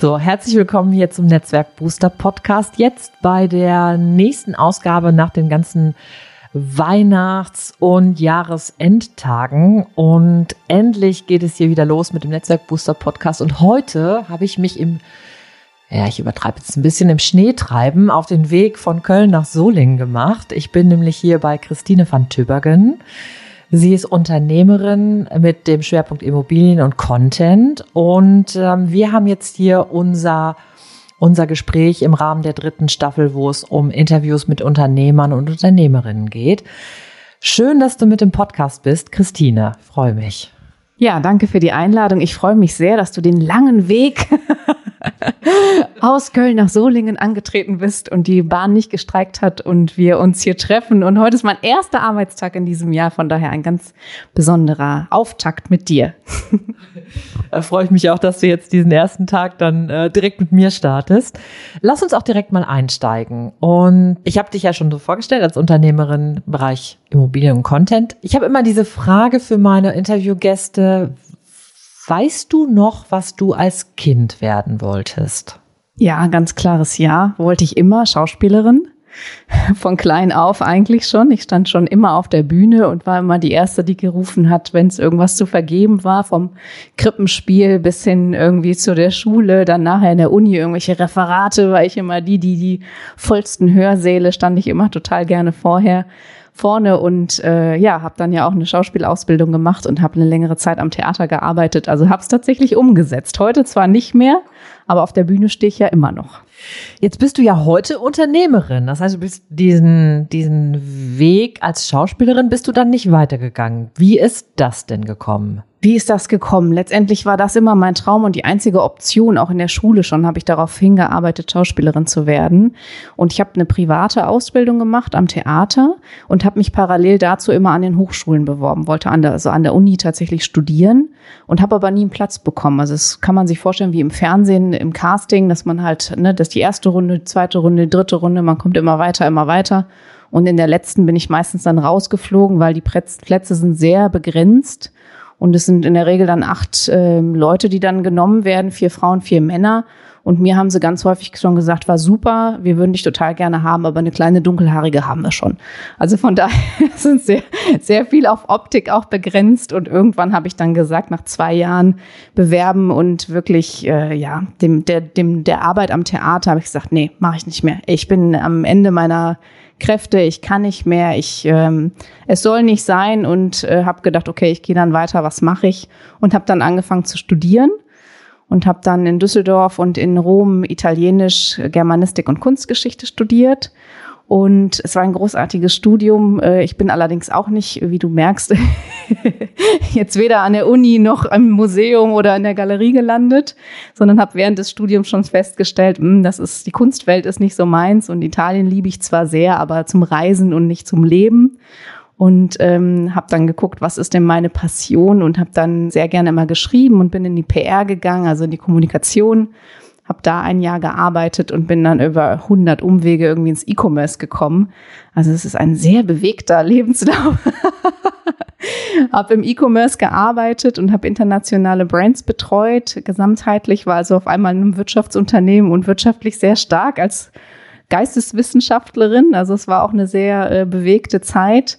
So, herzlich willkommen hier zum Netzwerk Booster Podcast. Jetzt bei der nächsten Ausgabe nach den ganzen Weihnachts- und Jahresendtagen. Und endlich geht es hier wieder los mit dem Netzwerk Booster Podcast. Und heute habe ich mich im, ja, ich übertreibe jetzt ein bisschen im Schneetreiben auf den Weg von Köln nach Solingen gemacht. Ich bin nämlich hier bei Christine van Tübergen. Sie ist Unternehmerin mit dem Schwerpunkt Immobilien und Content. Und ähm, wir haben jetzt hier unser, unser Gespräch im Rahmen der dritten Staffel, wo es um Interviews mit Unternehmern und Unternehmerinnen geht. Schön, dass du mit dem Podcast bist, Christine. Freue mich. Ja, danke für die Einladung. Ich freue mich sehr, dass du den langen Weg aus Köln nach Solingen angetreten bist und die Bahn nicht gestreikt hat und wir uns hier treffen. Und heute ist mein erster Arbeitstag in diesem Jahr, von daher ein ganz besonderer Auftakt mit dir. Da freue ich mich auch, dass du jetzt diesen ersten Tag dann äh, direkt mit mir startest. Lass uns auch direkt mal einsteigen. Und ich habe dich ja schon so vorgestellt als Unternehmerin im Bereich Immobilien und Content. Ich habe immer diese Frage für meine Interviewgäste, Weißt du noch, was du als Kind werden wolltest? Ja, ganz klares Ja. Wollte ich immer Schauspielerin. Von klein auf eigentlich schon. Ich stand schon immer auf der Bühne und war immer die Erste, die gerufen hat, wenn es irgendwas zu vergeben war, vom Krippenspiel bis hin irgendwie zu der Schule, dann nachher in der Uni irgendwelche Referate, war ich immer die, die die vollsten Hörsäle stand ich immer total gerne vorher vorne und äh, ja, habe dann ja auch eine Schauspielausbildung gemacht und habe eine längere Zeit am Theater gearbeitet. Also habe es tatsächlich umgesetzt. Heute zwar nicht mehr, aber auf der Bühne stehe ich ja immer noch. Jetzt bist du ja heute Unternehmerin. Das heißt, du bist diesen, diesen Weg als Schauspielerin bist du dann nicht weitergegangen. Wie ist das denn gekommen? Wie ist das gekommen? Letztendlich war das immer mein Traum und die einzige Option. Auch in der Schule schon habe ich darauf hingearbeitet, Schauspielerin zu werden. Und ich habe eine private Ausbildung gemacht am Theater und habe mich parallel dazu immer an den Hochschulen beworben. Wollte an der, also an der Uni tatsächlich studieren und habe aber nie einen Platz bekommen. Also das kann man sich vorstellen wie im Fernsehen, im Casting, dass man halt, ne, dass die erste Runde, zweite Runde, dritte Runde, man kommt immer weiter, immer weiter. Und in der letzten bin ich meistens dann rausgeflogen, weil die Plätze sind sehr begrenzt. Und es sind in der Regel dann acht äh, Leute, die dann genommen werden, vier Frauen, vier Männer. Und mir haben sie ganz häufig schon gesagt, war super, wir würden dich total gerne haben, aber eine kleine dunkelhaarige haben wir schon. Also von daher sind sehr, sehr viel auf Optik auch begrenzt. Und irgendwann habe ich dann gesagt, nach zwei Jahren bewerben und wirklich, äh, ja, dem, der, dem, der Arbeit am Theater habe ich gesagt, nee, mache ich nicht mehr. Ich bin am Ende meiner Kräfte, ich kann nicht mehr, ich ähm, es soll nicht sein und äh, habe gedacht, okay, ich gehe dann weiter, was mache ich? Und habe dann angefangen zu studieren und habe dann in Düsseldorf und in Rom Italienisch, Germanistik und Kunstgeschichte studiert und es war ein großartiges Studium. Äh, ich bin allerdings auch nicht, wie du merkst, jetzt weder an der Uni noch im Museum oder in der Galerie gelandet, sondern habe während des Studiums schon festgestellt, hm, das ist die Kunstwelt ist nicht so meins und Italien liebe ich zwar sehr, aber zum Reisen und nicht zum Leben und ähm, habe dann geguckt, was ist denn meine Passion und habe dann sehr gerne immer geschrieben und bin in die PR gegangen, also in die Kommunikation, habe da ein Jahr gearbeitet und bin dann über 100 Umwege irgendwie ins E-Commerce gekommen. Also es ist ein sehr bewegter Lebenslauf. habe im E-Commerce gearbeitet und habe internationale Brands betreut. Gesamtheitlich war also auf einmal in einem Wirtschaftsunternehmen und wirtschaftlich sehr stark als Geisteswissenschaftlerin. Also es war auch eine sehr äh, bewegte Zeit.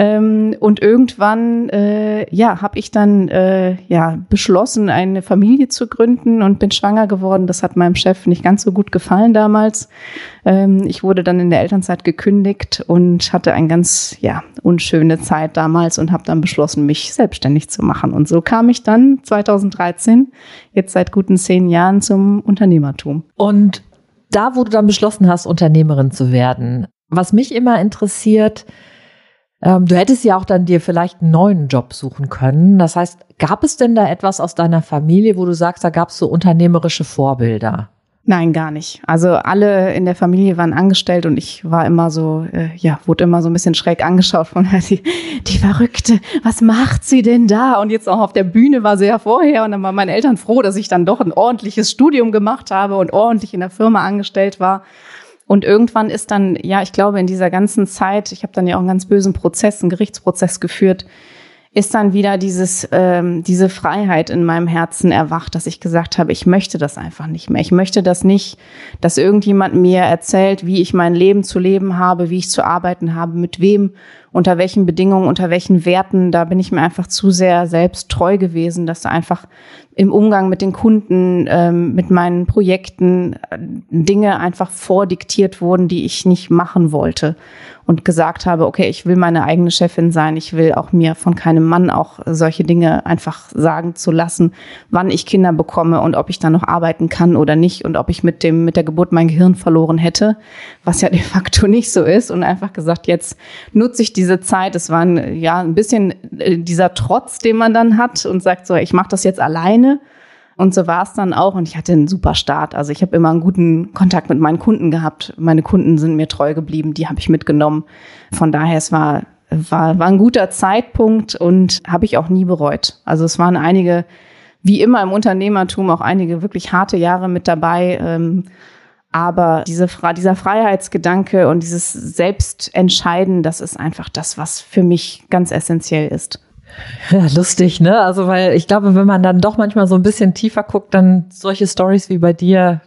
Ähm, und irgendwann, äh, ja, habe ich dann äh, ja beschlossen, eine Familie zu gründen und bin schwanger geworden. Das hat meinem Chef nicht ganz so gut gefallen damals. Ähm, ich wurde dann in der Elternzeit gekündigt und hatte eine ganz ja unschöne Zeit damals und habe dann beschlossen, mich selbstständig zu machen. Und so kam ich dann 2013, jetzt seit guten zehn Jahren, zum Unternehmertum. Und da, wo du dann beschlossen hast, Unternehmerin zu werden, was mich immer interessiert, ähm, du hättest ja auch dann dir vielleicht einen neuen Job suchen können. Das heißt, gab es denn da etwas aus deiner Familie, wo du sagst, da gab es so unternehmerische Vorbilder? Nein, gar nicht. Also alle in der Familie waren angestellt und ich war immer so, äh, ja, wurde immer so ein bisschen schräg angeschaut von die, die Verrückte, was macht sie denn da? Und jetzt auch auf der Bühne war sie ja vorher und dann waren meine Eltern froh, dass ich dann doch ein ordentliches Studium gemacht habe und ordentlich in der Firma angestellt war. Und irgendwann ist dann, ja, ich glaube, in dieser ganzen Zeit, ich habe dann ja auch einen ganz bösen Prozess, einen Gerichtsprozess geführt, ist dann wieder dieses, ähm, diese Freiheit in meinem Herzen erwacht, dass ich gesagt habe, ich möchte das einfach nicht mehr. Ich möchte das nicht, dass irgendjemand mir erzählt, wie ich mein Leben zu leben habe, wie ich zu arbeiten habe, mit wem, unter welchen Bedingungen, unter welchen Werten. Da bin ich mir einfach zu sehr selbst treu gewesen, dass da einfach im Umgang mit den Kunden, ähm, mit meinen Projekten äh, Dinge einfach vordiktiert wurden, die ich nicht machen wollte und gesagt habe, okay, ich will meine eigene Chefin sein, ich will auch mir von keinem Mann auch solche Dinge einfach sagen zu lassen, wann ich Kinder bekomme und ob ich dann noch arbeiten kann oder nicht und ob ich mit dem mit der Geburt mein Gehirn verloren hätte, was ja de facto nicht so ist und einfach gesagt, jetzt nutze ich diese Zeit. Es war ein, ja ein bisschen äh, dieser Trotz, den man dann hat und sagt so, ich mache das jetzt alleine und so war es dann auch. Und ich hatte einen super Start. Also ich habe immer einen guten Kontakt mit meinen Kunden gehabt. Meine Kunden sind mir treu geblieben. Die habe ich mitgenommen. Von daher, es war, war, war ein guter Zeitpunkt und habe ich auch nie bereut. Also es waren einige, wie immer im Unternehmertum, auch einige wirklich harte Jahre mit dabei. Ähm, aber diese, dieser Freiheitsgedanke und dieses Selbstentscheiden, das ist einfach das, was für mich ganz essentiell ist. Ja, lustig, ne? Also, weil ich glaube, wenn man dann doch manchmal so ein bisschen tiefer guckt, dann solche Stories wie bei dir,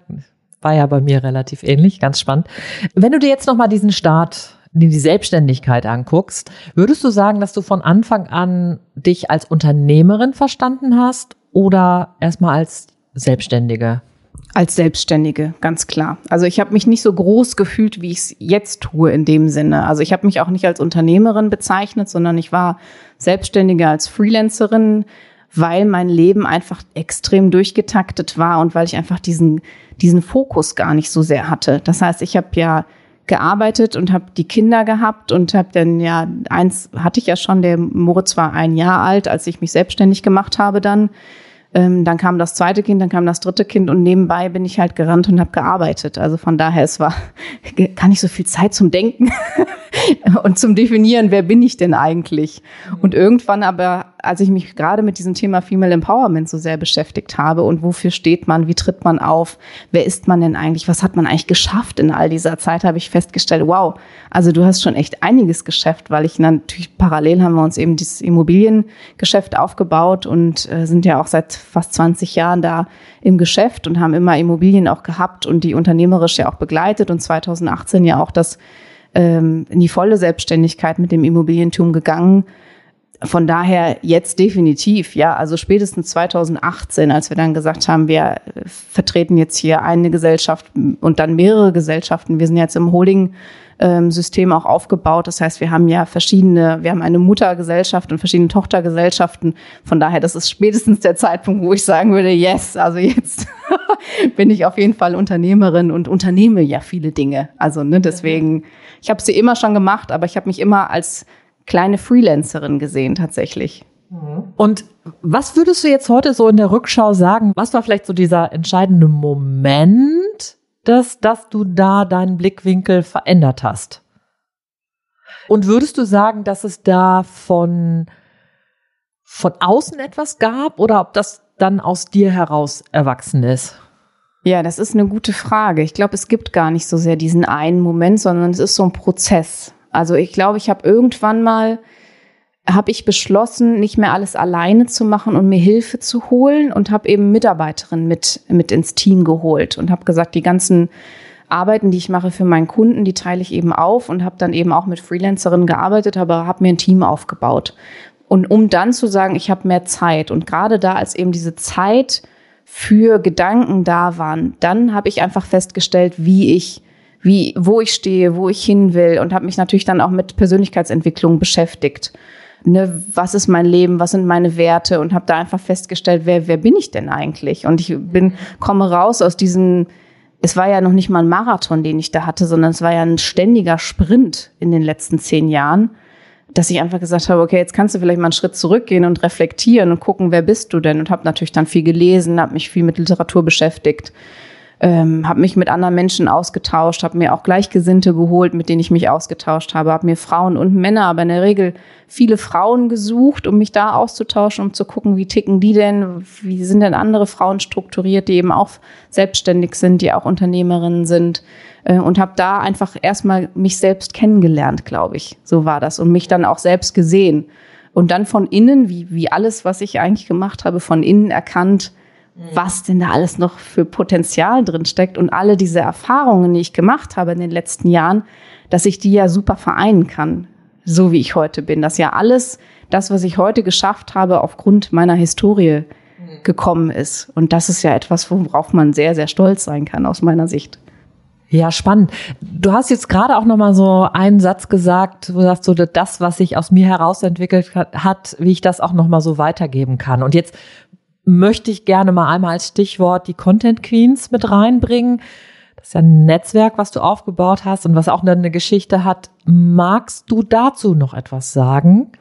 war ja bei mir relativ ähnlich, ganz spannend. Wenn du dir jetzt nochmal diesen Start in die Selbstständigkeit anguckst, würdest du sagen, dass du von Anfang an dich als Unternehmerin verstanden hast oder erstmal als Selbstständige? Als Selbstständige, ganz klar. Also ich habe mich nicht so groß gefühlt, wie ich es jetzt tue in dem Sinne. Also ich habe mich auch nicht als Unternehmerin bezeichnet, sondern ich war Selbstständige als Freelancerin, weil mein Leben einfach extrem durchgetaktet war und weil ich einfach diesen, diesen Fokus gar nicht so sehr hatte. Das heißt, ich habe ja gearbeitet und habe die Kinder gehabt und habe dann ja eins hatte ich ja schon, der Moritz war ein Jahr alt, als ich mich selbstständig gemacht habe dann ähm, dann kam das zweite Kind, dann kam das dritte Kind und nebenbei bin ich halt gerannt und habe gearbeitet. Also von daher, es war gar nicht so viel Zeit zum Denken und zum Definieren, wer bin ich denn eigentlich? Und irgendwann aber als ich mich gerade mit diesem Thema Female Empowerment so sehr beschäftigt habe und wofür steht man, wie tritt man auf, wer ist man denn eigentlich, was hat man eigentlich geschafft in all dieser Zeit, habe ich festgestellt, wow, also du hast schon echt einiges geschafft, weil ich natürlich parallel haben wir uns eben dieses Immobiliengeschäft aufgebaut und äh, sind ja auch seit fast 20 Jahren da im Geschäft und haben immer Immobilien auch gehabt und die unternehmerisch ja auch begleitet und 2018 ja auch das ähm, in die volle Selbstständigkeit mit dem Immobilientum gegangen von daher jetzt definitiv, ja, also spätestens 2018, als wir dann gesagt haben, wir vertreten jetzt hier eine Gesellschaft und dann mehrere Gesellschaften. Wir sind jetzt im Holding System auch aufgebaut. Das heißt, wir haben ja verschiedene, wir haben eine Muttergesellschaft und verschiedene Tochtergesellschaften. Von daher, das ist spätestens der Zeitpunkt, wo ich sagen würde, yes, also jetzt bin ich auf jeden Fall Unternehmerin und unternehme ja viele Dinge. Also ne, deswegen, ich habe sie immer schon gemacht, aber ich habe mich immer als kleine Freelancerin gesehen tatsächlich. Und was würdest du jetzt heute so in der Rückschau sagen? Was war vielleicht so dieser entscheidende Moment, dass, dass du da deinen Blickwinkel verändert hast? Und würdest du sagen, dass es da von, von außen etwas gab oder ob das dann aus dir heraus erwachsen ist? Ja, das ist eine gute Frage. Ich glaube, es gibt gar nicht so sehr diesen einen Moment, sondern es ist so ein Prozess. Also ich glaube, ich habe irgendwann mal habe ich beschlossen, nicht mehr alles alleine zu machen und mir Hilfe zu holen und habe eben Mitarbeiterinnen mit mit ins Team geholt und habe gesagt, die ganzen Arbeiten, die ich mache für meinen Kunden, die teile ich eben auf und habe dann eben auch mit Freelancerinnen gearbeitet, aber habe mir ein Team aufgebaut. Und um dann zu sagen, ich habe mehr Zeit und gerade da, als eben diese Zeit für Gedanken da waren, dann habe ich einfach festgestellt, wie ich wie wo ich stehe, wo ich hin will und habe mich natürlich dann auch mit Persönlichkeitsentwicklung beschäftigt ne, was ist mein Leben, was sind meine Werte und habe da einfach festgestellt, wer, wer bin ich denn eigentlich? Und ich bin, komme raus aus diesen, es war ja noch nicht mal ein Marathon, den ich da hatte, sondern es war ja ein ständiger Sprint in den letzten zehn Jahren, dass ich einfach gesagt habe, okay, jetzt kannst du vielleicht mal einen Schritt zurückgehen und reflektieren und gucken, wer bist du denn? Und habe natürlich dann viel gelesen, habe mich viel mit Literatur beschäftigt ähm, habe mich mit anderen Menschen ausgetauscht, habe mir auch Gleichgesinnte geholt, mit denen ich mich ausgetauscht habe, habe mir Frauen und Männer, aber in der Regel viele Frauen gesucht, um mich da auszutauschen, um zu gucken, wie ticken die denn, wie sind denn andere Frauen strukturiert, die eben auch selbstständig sind, die auch Unternehmerinnen sind. Äh, und habe da einfach erstmal mich selbst kennengelernt, glaube ich. So war das. Und mich dann auch selbst gesehen. Und dann von innen, wie wie alles, was ich eigentlich gemacht habe, von innen erkannt, was denn da alles noch für Potenzial drin steckt und alle diese Erfahrungen, die ich gemacht habe in den letzten Jahren, dass ich die ja super vereinen kann, so wie ich heute bin. Dass ja alles, das, was ich heute geschafft habe, aufgrund meiner Historie gekommen ist. Und das ist ja etwas, worauf man sehr, sehr stolz sein kann, aus meiner Sicht. Ja, spannend. Du hast jetzt gerade auch noch mal so einen Satz gesagt, wo du sagst, so das, was sich aus mir herausentwickelt hat, wie ich das auch noch mal so weitergeben kann. Und jetzt möchte ich gerne mal einmal als Stichwort die Content Queens mit reinbringen. Das ist ja ein Netzwerk, was du aufgebaut hast und was auch eine Geschichte hat. Magst du dazu noch etwas sagen?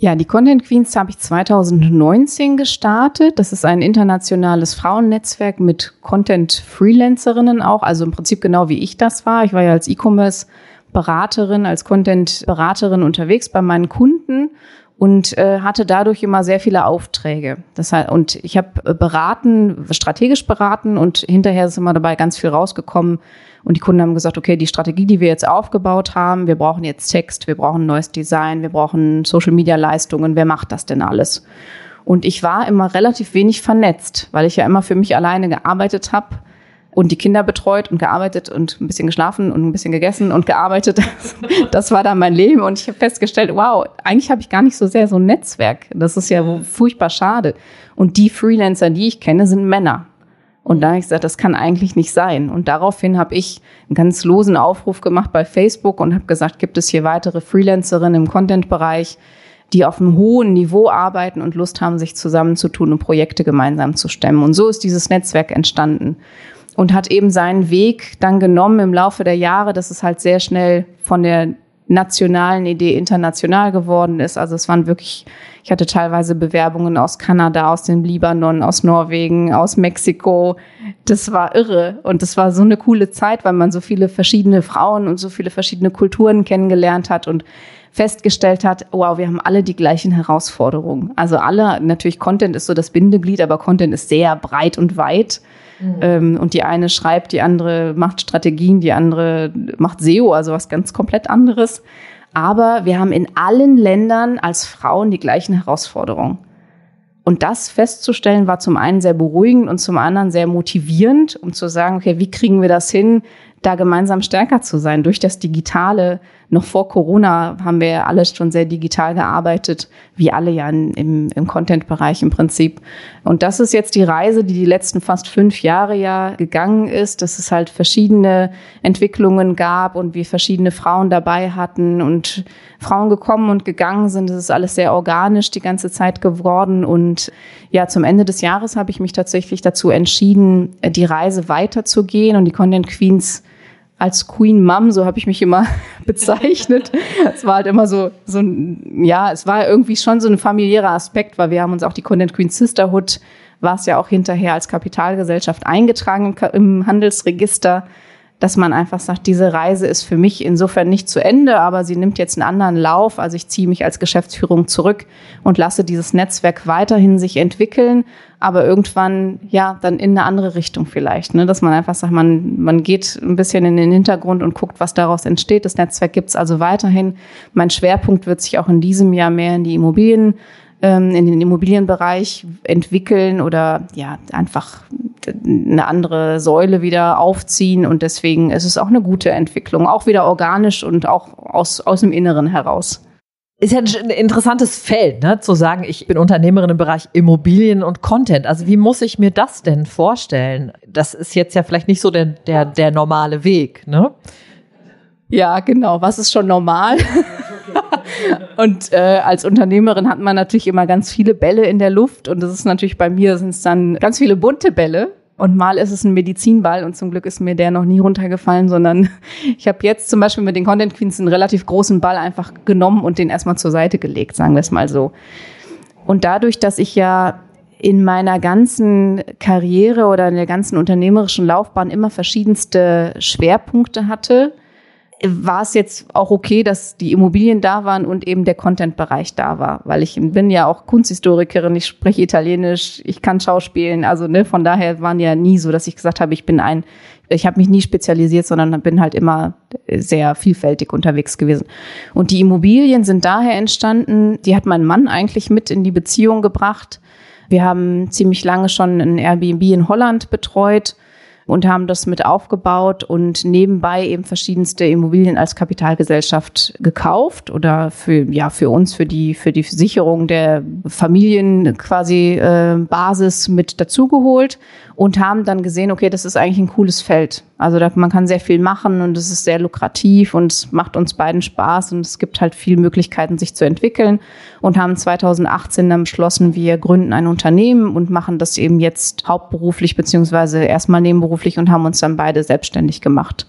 Ja, die Content Queens habe ich 2019 gestartet. Das ist ein internationales Frauennetzwerk mit Content-Freelancerinnen auch. Also im Prinzip genau wie ich das war. Ich war ja als E-Commerce Beraterin, als Content-Beraterin unterwegs bei meinen Kunden und äh, hatte dadurch immer sehr viele Aufträge. Das heißt, und ich habe äh, beraten, strategisch beraten und hinterher ist immer dabei ganz viel rausgekommen. Und die Kunden haben gesagt, okay, die Strategie, die wir jetzt aufgebaut haben, wir brauchen jetzt Text, wir brauchen neues Design, wir brauchen Social-Media-Leistungen, wer macht das denn alles? Und ich war immer relativ wenig vernetzt, weil ich ja immer für mich alleine gearbeitet habe und die Kinder betreut und gearbeitet und ein bisschen geschlafen und ein bisschen gegessen und gearbeitet. Das war dann mein Leben und ich habe festgestellt, wow, eigentlich habe ich gar nicht so sehr so ein Netzwerk. Das ist ja furchtbar schade. Und die Freelancer, die ich kenne, sind Männer. Und da habe ich gesagt, das kann eigentlich nicht sein. Und daraufhin habe ich einen ganz losen Aufruf gemacht bei Facebook und habe gesagt, gibt es hier weitere Freelancerinnen im Content-Bereich, die auf einem hohen Niveau arbeiten und Lust haben, sich zusammenzutun und Projekte gemeinsam zu stemmen. Und so ist dieses Netzwerk entstanden und hat eben seinen Weg dann genommen im Laufe der Jahre, dass es halt sehr schnell von der nationalen Idee international geworden ist. Also es waren wirklich, ich hatte teilweise Bewerbungen aus Kanada, aus dem Libanon, aus Norwegen, aus Mexiko. Das war irre und das war so eine coole Zeit, weil man so viele verschiedene Frauen und so viele verschiedene Kulturen kennengelernt hat und festgestellt hat, wow, wir haben alle die gleichen Herausforderungen. Also alle, natürlich Content ist so das Bindeglied, aber Content ist sehr breit und weit. Mhm. Ähm, und die eine schreibt, die andere macht Strategien, die andere macht SEO, also was ganz komplett anderes. Aber wir haben in allen Ländern als Frauen die gleichen Herausforderungen. Und das festzustellen war zum einen sehr beruhigend und zum anderen sehr motivierend, um zu sagen, okay, wie kriegen wir das hin, da gemeinsam stärker zu sein durch das Digitale, noch vor Corona haben wir ja alle schon sehr digital gearbeitet, wie alle ja im, im Content-Bereich im Prinzip. Und das ist jetzt die Reise, die die letzten fast fünf Jahre ja gegangen ist, dass es halt verschiedene Entwicklungen gab und wir verschiedene Frauen dabei hatten und Frauen gekommen und gegangen sind. Das ist alles sehr organisch die ganze Zeit geworden. Und ja, zum Ende des Jahres habe ich mich tatsächlich dazu entschieden, die Reise weiterzugehen und die Content Queens als Queen Mom, so habe ich mich immer bezeichnet. es war halt immer so, so ein, ja, es war irgendwie schon so ein familiärer Aspekt, weil wir haben uns auch die Content Queen Sisterhood, war es ja auch hinterher als Kapitalgesellschaft eingetragen im, im Handelsregister. Dass man einfach sagt, diese Reise ist für mich insofern nicht zu Ende, aber sie nimmt jetzt einen anderen Lauf. Also ich ziehe mich als Geschäftsführung zurück und lasse dieses Netzwerk weiterhin sich entwickeln, aber irgendwann ja dann in eine andere Richtung vielleicht, ne? dass man einfach sagt, man man geht ein bisschen in den Hintergrund und guckt, was daraus entsteht. Das Netzwerk gibt's also weiterhin. Mein Schwerpunkt wird sich auch in diesem Jahr mehr in die Immobilien ähm, in den Immobilienbereich entwickeln oder ja einfach eine andere Säule wieder aufziehen und deswegen ist es auch eine gute Entwicklung, auch wieder organisch und auch aus, aus dem Inneren heraus. Ist ja ein interessantes Feld, ne? zu sagen, ich bin Unternehmerin im Bereich Immobilien und Content. Also wie muss ich mir das denn vorstellen? Das ist jetzt ja vielleicht nicht so der, der, der normale Weg, ne? Ja, genau. Was ist schon normal? und äh, als Unternehmerin hat man natürlich immer ganz viele Bälle in der Luft und das ist natürlich bei mir sind es dann ganz viele bunte Bälle. Und mal ist es ein Medizinball und zum Glück ist mir der noch nie runtergefallen, sondern ich habe jetzt zum Beispiel mit den Content Queens einen relativ großen Ball einfach genommen und den erstmal zur Seite gelegt, sagen wir es mal so. Und dadurch, dass ich ja in meiner ganzen Karriere oder in der ganzen unternehmerischen Laufbahn immer verschiedenste Schwerpunkte hatte, war es jetzt auch okay, dass die Immobilien da waren und eben der Content-Bereich da war, weil ich bin ja auch Kunsthistorikerin, ich spreche Italienisch, ich kann Schauspielen, also ne, von daher waren ja nie so, dass ich gesagt habe, ich bin ein, ich habe mich nie spezialisiert, sondern bin halt immer sehr vielfältig unterwegs gewesen. Und die Immobilien sind daher entstanden, die hat mein Mann eigentlich mit in die Beziehung gebracht. Wir haben ziemlich lange schon ein Airbnb in Holland betreut und haben das mit aufgebaut und nebenbei eben verschiedenste Immobilien als Kapitalgesellschaft gekauft oder für ja für uns für die für die Sicherung der Familien quasi äh, Basis mit dazugeholt und haben dann gesehen, okay, das ist eigentlich ein cooles Feld. Also da, man kann sehr viel machen und es ist sehr lukrativ und es macht uns beiden Spaß und es gibt halt viele Möglichkeiten, sich zu entwickeln und haben 2018 dann beschlossen, wir gründen ein Unternehmen und machen das eben jetzt hauptberuflich beziehungsweise erstmal nebenberuflich und haben uns dann beide selbstständig gemacht.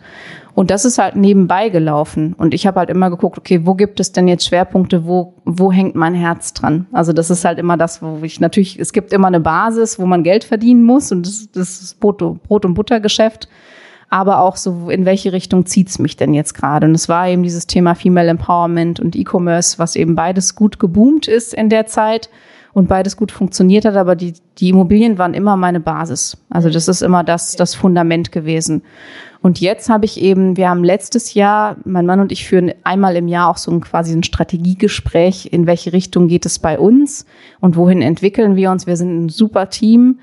Und das ist halt nebenbei gelaufen. Und ich habe halt immer geguckt, okay, wo gibt es denn jetzt Schwerpunkte, wo, wo hängt mein Herz dran? Also das ist halt immer das, wo ich natürlich, es gibt immer eine Basis, wo man Geld verdienen muss und das, das ist Brot, Brot- und Buttergeschäft. Aber auch so, in welche Richtung zieht's mich denn jetzt gerade? Und es war eben dieses Thema Female Empowerment und E-Commerce, was eben beides gut geboomt ist in der Zeit und beides gut funktioniert hat, aber die, die Immobilien waren immer meine Basis. Also das ist immer das, das Fundament gewesen. Und jetzt habe ich eben, wir haben letztes Jahr, mein Mann und ich führen einmal im Jahr auch so ein quasi ein Strategiegespräch, in welche Richtung geht es bei uns und wohin entwickeln wir uns. Wir sind ein super Team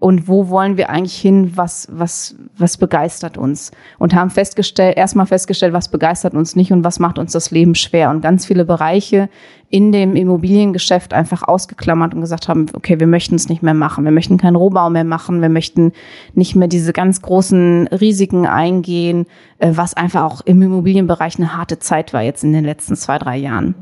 und wo wollen wir eigentlich hin, was, was, was begeistert uns. Und haben festgestellt, erstmal festgestellt, was begeistert uns nicht und was macht uns das Leben schwer. Und ganz viele Bereiche in dem Immobiliengeschäft einfach ausgeklammert und gesagt haben, okay, wir möchten es nicht mehr machen. Wir möchten keinen Rohbau mehr machen. Wir möchten nicht mehr diese ganz großen Risiken eingehen, äh, was einfach auch im Immobilienbereich eine harte Zeit war jetzt in den letzten zwei, drei Jahren.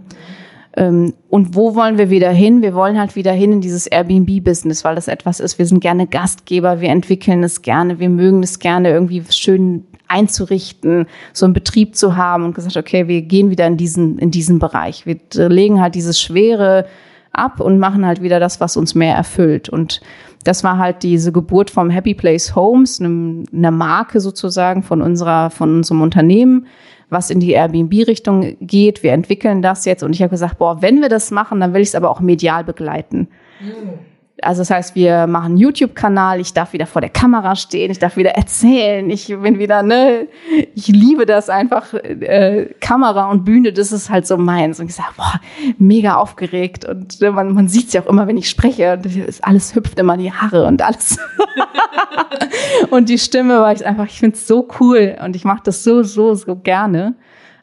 Ähm, und wo wollen wir wieder hin? Wir wollen halt wieder hin in dieses Airbnb-Business, weil das etwas ist. Wir sind gerne Gastgeber, wir entwickeln es gerne, wir mögen es gerne irgendwie schön einzurichten, so einen Betrieb zu haben und gesagt, okay, wir gehen wieder in diesen, in diesen Bereich. Wir legen halt dieses Schwere ab und machen halt wieder das, was uns mehr erfüllt. Und das war halt diese Geburt vom Happy Place Homes, einer Marke sozusagen von unserer, von unserem Unternehmen, was in die Airbnb-Richtung geht. Wir entwickeln das jetzt und ich habe gesagt, boah, wenn wir das machen, dann will ich es aber auch medial begleiten. Mhm. Also das heißt, wir machen einen YouTube-Kanal, ich darf wieder vor der Kamera stehen, ich darf wieder erzählen, ich bin wieder, ne, ich liebe das einfach, äh, Kamera und Bühne, das ist halt so meins. Und ich sage, boah, mega aufgeregt und äh, man, man sieht es ja auch immer, wenn ich spreche, alles hüpft immer in die Haare und alles. und die Stimme war ich einfach, ich finde es so cool und ich mache das so, so, so gerne.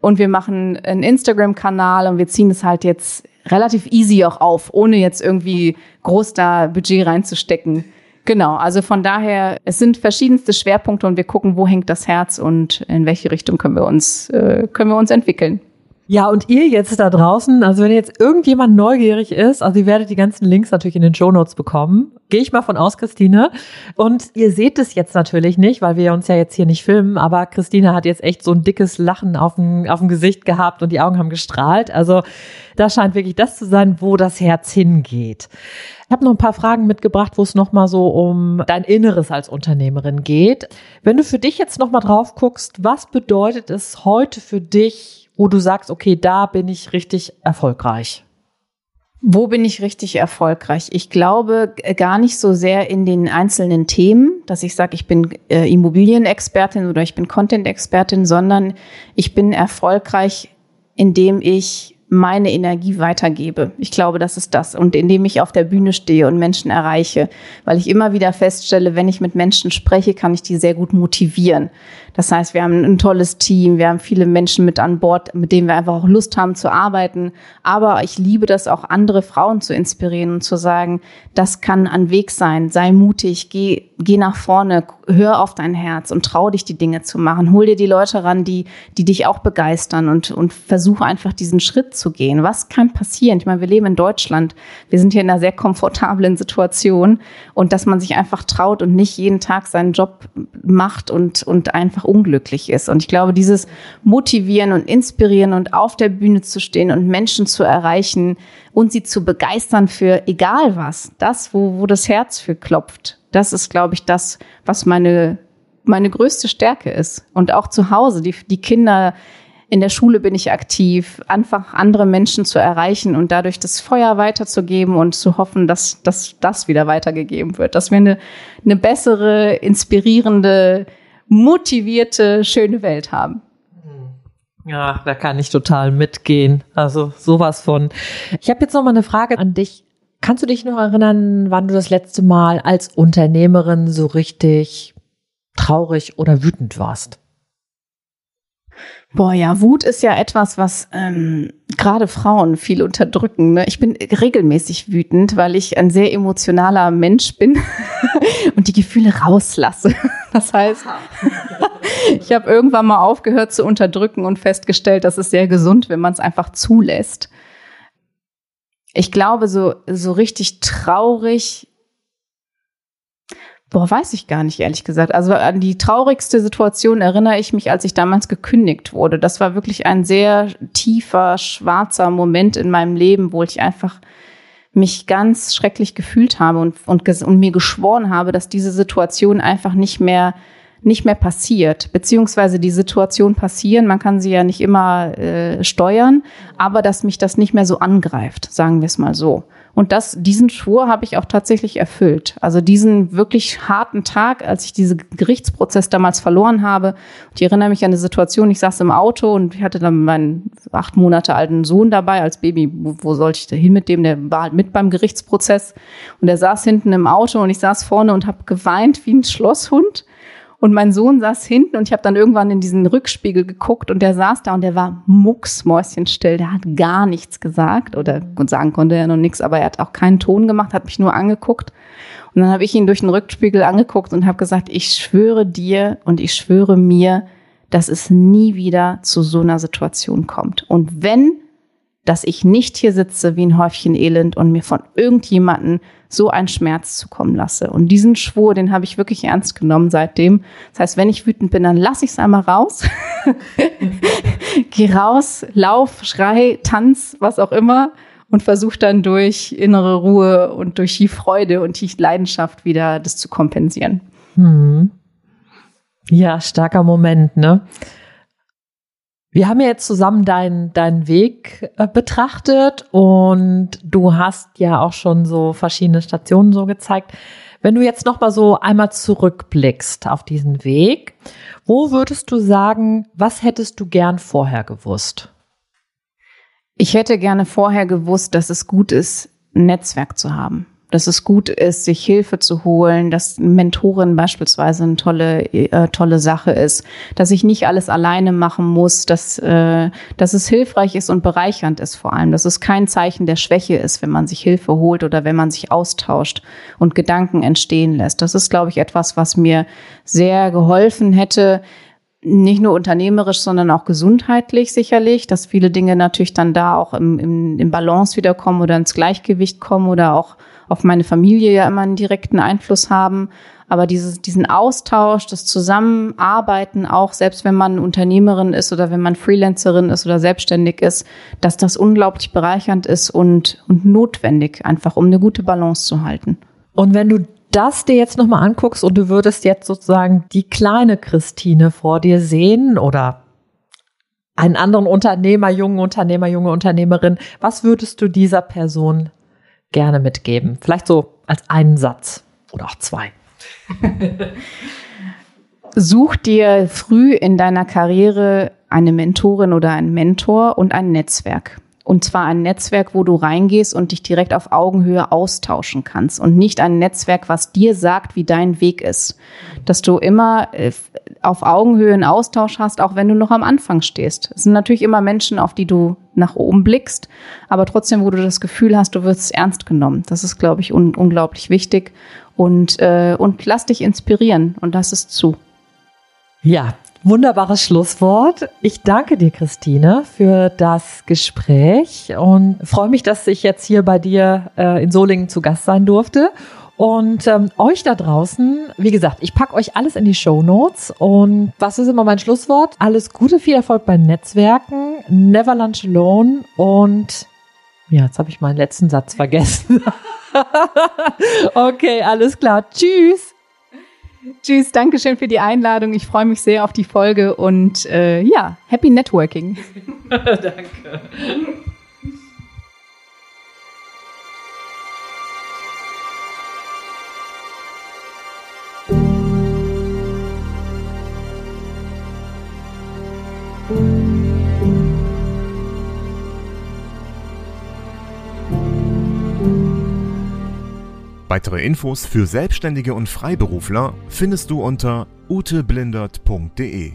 Und wir machen einen Instagram-Kanal und wir ziehen es halt jetzt relativ easy auch auf, ohne jetzt irgendwie groß da Budget reinzustecken. Genau, also von daher, es sind verschiedenste Schwerpunkte und wir gucken, wo hängt das Herz und in welche Richtung können wir uns, äh, können wir uns entwickeln. Ja, und ihr jetzt da draußen, also wenn jetzt irgendjemand neugierig ist, also ihr werdet die ganzen Links natürlich in den Show Notes bekommen. Gehe ich mal von aus, Christine. Und ihr seht es jetzt natürlich nicht, weil wir uns ja jetzt hier nicht filmen, aber Christine hat jetzt echt so ein dickes Lachen auf dem, auf dem Gesicht gehabt und die Augen haben gestrahlt. Also da scheint wirklich das zu sein, wo das Herz hingeht. Ich habe noch ein paar Fragen mitgebracht, wo es nochmal so um dein Inneres als Unternehmerin geht. Wenn du für dich jetzt nochmal drauf guckst, was bedeutet es heute für dich, wo du sagst, okay, da bin ich richtig erfolgreich? Wo bin ich richtig erfolgreich? Ich glaube gar nicht so sehr in den einzelnen Themen, dass ich sage, ich bin äh, Immobilienexpertin oder ich bin Content-Expertin, sondern ich bin erfolgreich, indem ich meine Energie weitergebe. Ich glaube, das ist das. Und indem ich auf der Bühne stehe und Menschen erreiche, weil ich immer wieder feststelle, wenn ich mit Menschen spreche, kann ich die sehr gut motivieren. Das heißt, wir haben ein tolles Team, wir haben viele Menschen mit an Bord, mit denen wir einfach auch Lust haben zu arbeiten. Aber ich liebe das auch, andere Frauen zu inspirieren und zu sagen, das kann ein Weg sein, sei mutig, geh, geh nach vorne, hör auf dein Herz und trau dich, die Dinge zu machen. Hol dir die Leute ran, die, die dich auch begeistern und, und versuche einfach diesen Schritt zu gehen. Was kann passieren? Ich meine, wir leben in Deutschland. Wir sind hier in einer sehr komfortablen Situation und dass man sich einfach traut und nicht jeden Tag seinen Job macht und, und einfach unglücklich ist. Und ich glaube, dieses Motivieren und Inspirieren und auf der Bühne zu stehen und Menschen zu erreichen und sie zu begeistern für egal was, das, wo, wo das Herz für klopft, das ist, glaube ich, das, was meine, meine größte Stärke ist. Und auch zu Hause, die, die Kinder, in der Schule bin ich aktiv, einfach andere Menschen zu erreichen und dadurch das Feuer weiterzugeben und zu hoffen, dass, dass das wieder weitergegeben wird, dass wir eine, eine bessere, inspirierende, motivierte, schöne Welt haben. Ja, da kann ich total mitgehen. Also sowas von. Ich habe jetzt noch mal eine Frage an dich. Kannst du dich noch erinnern, wann du das letzte Mal als Unternehmerin so richtig traurig oder wütend warst? Boah, ja, Wut ist ja etwas, was ähm, gerade Frauen viel unterdrücken. Ne? Ich bin regelmäßig wütend, weil ich ein sehr emotionaler Mensch bin und die Gefühle rauslasse. Das heißt, ich habe irgendwann mal aufgehört zu unterdrücken und festgestellt, das ist sehr gesund, wenn man es einfach zulässt. Ich glaube, so, so richtig traurig Boah, weiß ich gar nicht, ehrlich gesagt. Also an die traurigste Situation erinnere ich mich, als ich damals gekündigt wurde. Das war wirklich ein sehr tiefer, schwarzer Moment in meinem Leben, wo ich einfach mich ganz schrecklich gefühlt habe und, und, und mir geschworen habe, dass diese Situation einfach nicht mehr nicht mehr passiert, beziehungsweise die Situation passieren, man kann sie ja nicht immer äh, steuern, aber dass mich das nicht mehr so angreift, sagen wir es mal so. Und das, diesen Schwur habe ich auch tatsächlich erfüllt. Also diesen wirklich harten Tag, als ich diesen Gerichtsprozess damals verloren habe. Ich erinnere mich an eine Situation, ich saß im Auto und ich hatte dann meinen acht Monate alten Sohn dabei als Baby. Wo, wo sollte ich da hin mit dem? Der war halt mit beim Gerichtsprozess. Und er saß hinten im Auto und ich saß vorne und habe geweint wie ein Schlosshund. Und mein Sohn saß hinten und ich habe dann irgendwann in diesen Rückspiegel geguckt und der saß da und der war mucksmäuschenstill. Der hat gar nichts gesagt oder sagen konnte er noch nichts, aber er hat auch keinen Ton gemacht, hat mich nur angeguckt. Und dann habe ich ihn durch den Rückspiegel angeguckt und habe gesagt, ich schwöre dir und ich schwöre mir, dass es nie wieder zu so einer Situation kommt. Und wenn dass ich nicht hier sitze wie ein Häufchen Elend und mir von irgendjemanden so einen Schmerz zukommen lasse. Und diesen Schwur, den habe ich wirklich ernst genommen seitdem. Das heißt, wenn ich wütend bin, dann lasse ich es einmal raus. Geh raus, lauf, schrei, tanz, was auch immer und versuche dann durch innere Ruhe und durch die Freude und die Leidenschaft wieder das zu kompensieren. Hm. Ja, starker Moment, ne? Wir haben ja jetzt zusammen deinen deinen Weg äh, betrachtet und du hast ja auch schon so verschiedene Stationen so gezeigt. Wenn du jetzt noch mal so einmal zurückblickst auf diesen Weg, wo würdest du sagen, was hättest du gern vorher gewusst? Ich hätte gerne vorher gewusst, dass es gut ist, ein Netzwerk zu haben dass es gut ist, sich Hilfe zu holen, dass Mentorin beispielsweise eine tolle, äh, tolle Sache ist, dass ich nicht alles alleine machen muss, dass, äh, dass es hilfreich ist und bereichernd ist vor allem, dass es kein Zeichen der Schwäche ist, wenn man sich Hilfe holt oder wenn man sich austauscht und Gedanken entstehen lässt. Das ist, glaube ich, etwas, was mir sehr geholfen hätte, nicht nur unternehmerisch, sondern auch gesundheitlich sicherlich, dass viele Dinge natürlich dann da auch im, im, im Balance wiederkommen oder ins Gleichgewicht kommen oder auch auf meine Familie ja immer einen direkten Einfluss haben. Aber dieses, diesen Austausch, das Zusammenarbeiten, auch selbst wenn man Unternehmerin ist oder wenn man Freelancerin ist oder selbstständig ist, dass das unglaublich bereichernd ist und, und notwendig, einfach um eine gute Balance zu halten. Und wenn du das dir jetzt nochmal anguckst und du würdest jetzt sozusagen die kleine Christine vor dir sehen oder einen anderen Unternehmer, jungen Unternehmer, junge Unternehmerin, was würdest du dieser Person gerne mitgeben? Vielleicht so als einen Satz oder auch zwei. Such dir früh in deiner Karriere eine Mentorin oder einen Mentor und ein Netzwerk. Und zwar ein Netzwerk, wo du reingehst und dich direkt auf Augenhöhe austauschen kannst und nicht ein Netzwerk, was dir sagt, wie dein Weg ist. Dass du immer äh, auf Augenhöhe einen Austausch hast, auch wenn du noch am Anfang stehst. Es sind natürlich immer Menschen, auf die du nach oben blickst, aber trotzdem, wo du das Gefühl hast, du wirst ernst genommen. Das ist, glaube ich, un unglaublich wichtig. Und, äh, und lass dich inspirieren und lass es zu. Ja, Wunderbares Schlusswort. Ich danke dir, Christine, für das Gespräch und freue mich, dass ich jetzt hier bei dir äh, in Solingen zu Gast sein durfte. Und ähm, euch da draußen, wie gesagt, ich packe euch alles in die Show Notes. Und was ist immer mein Schlusswort? Alles Gute, viel Erfolg beim Netzwerken, never lunch alone und ja, jetzt habe ich meinen letzten Satz vergessen. okay, alles klar. Tschüss. Tschüss, danke schön für die Einladung. Ich freue mich sehr auf die Folge und äh, ja, happy Networking. danke. Weitere Infos für Selbstständige und Freiberufler findest du unter uteblindert.de.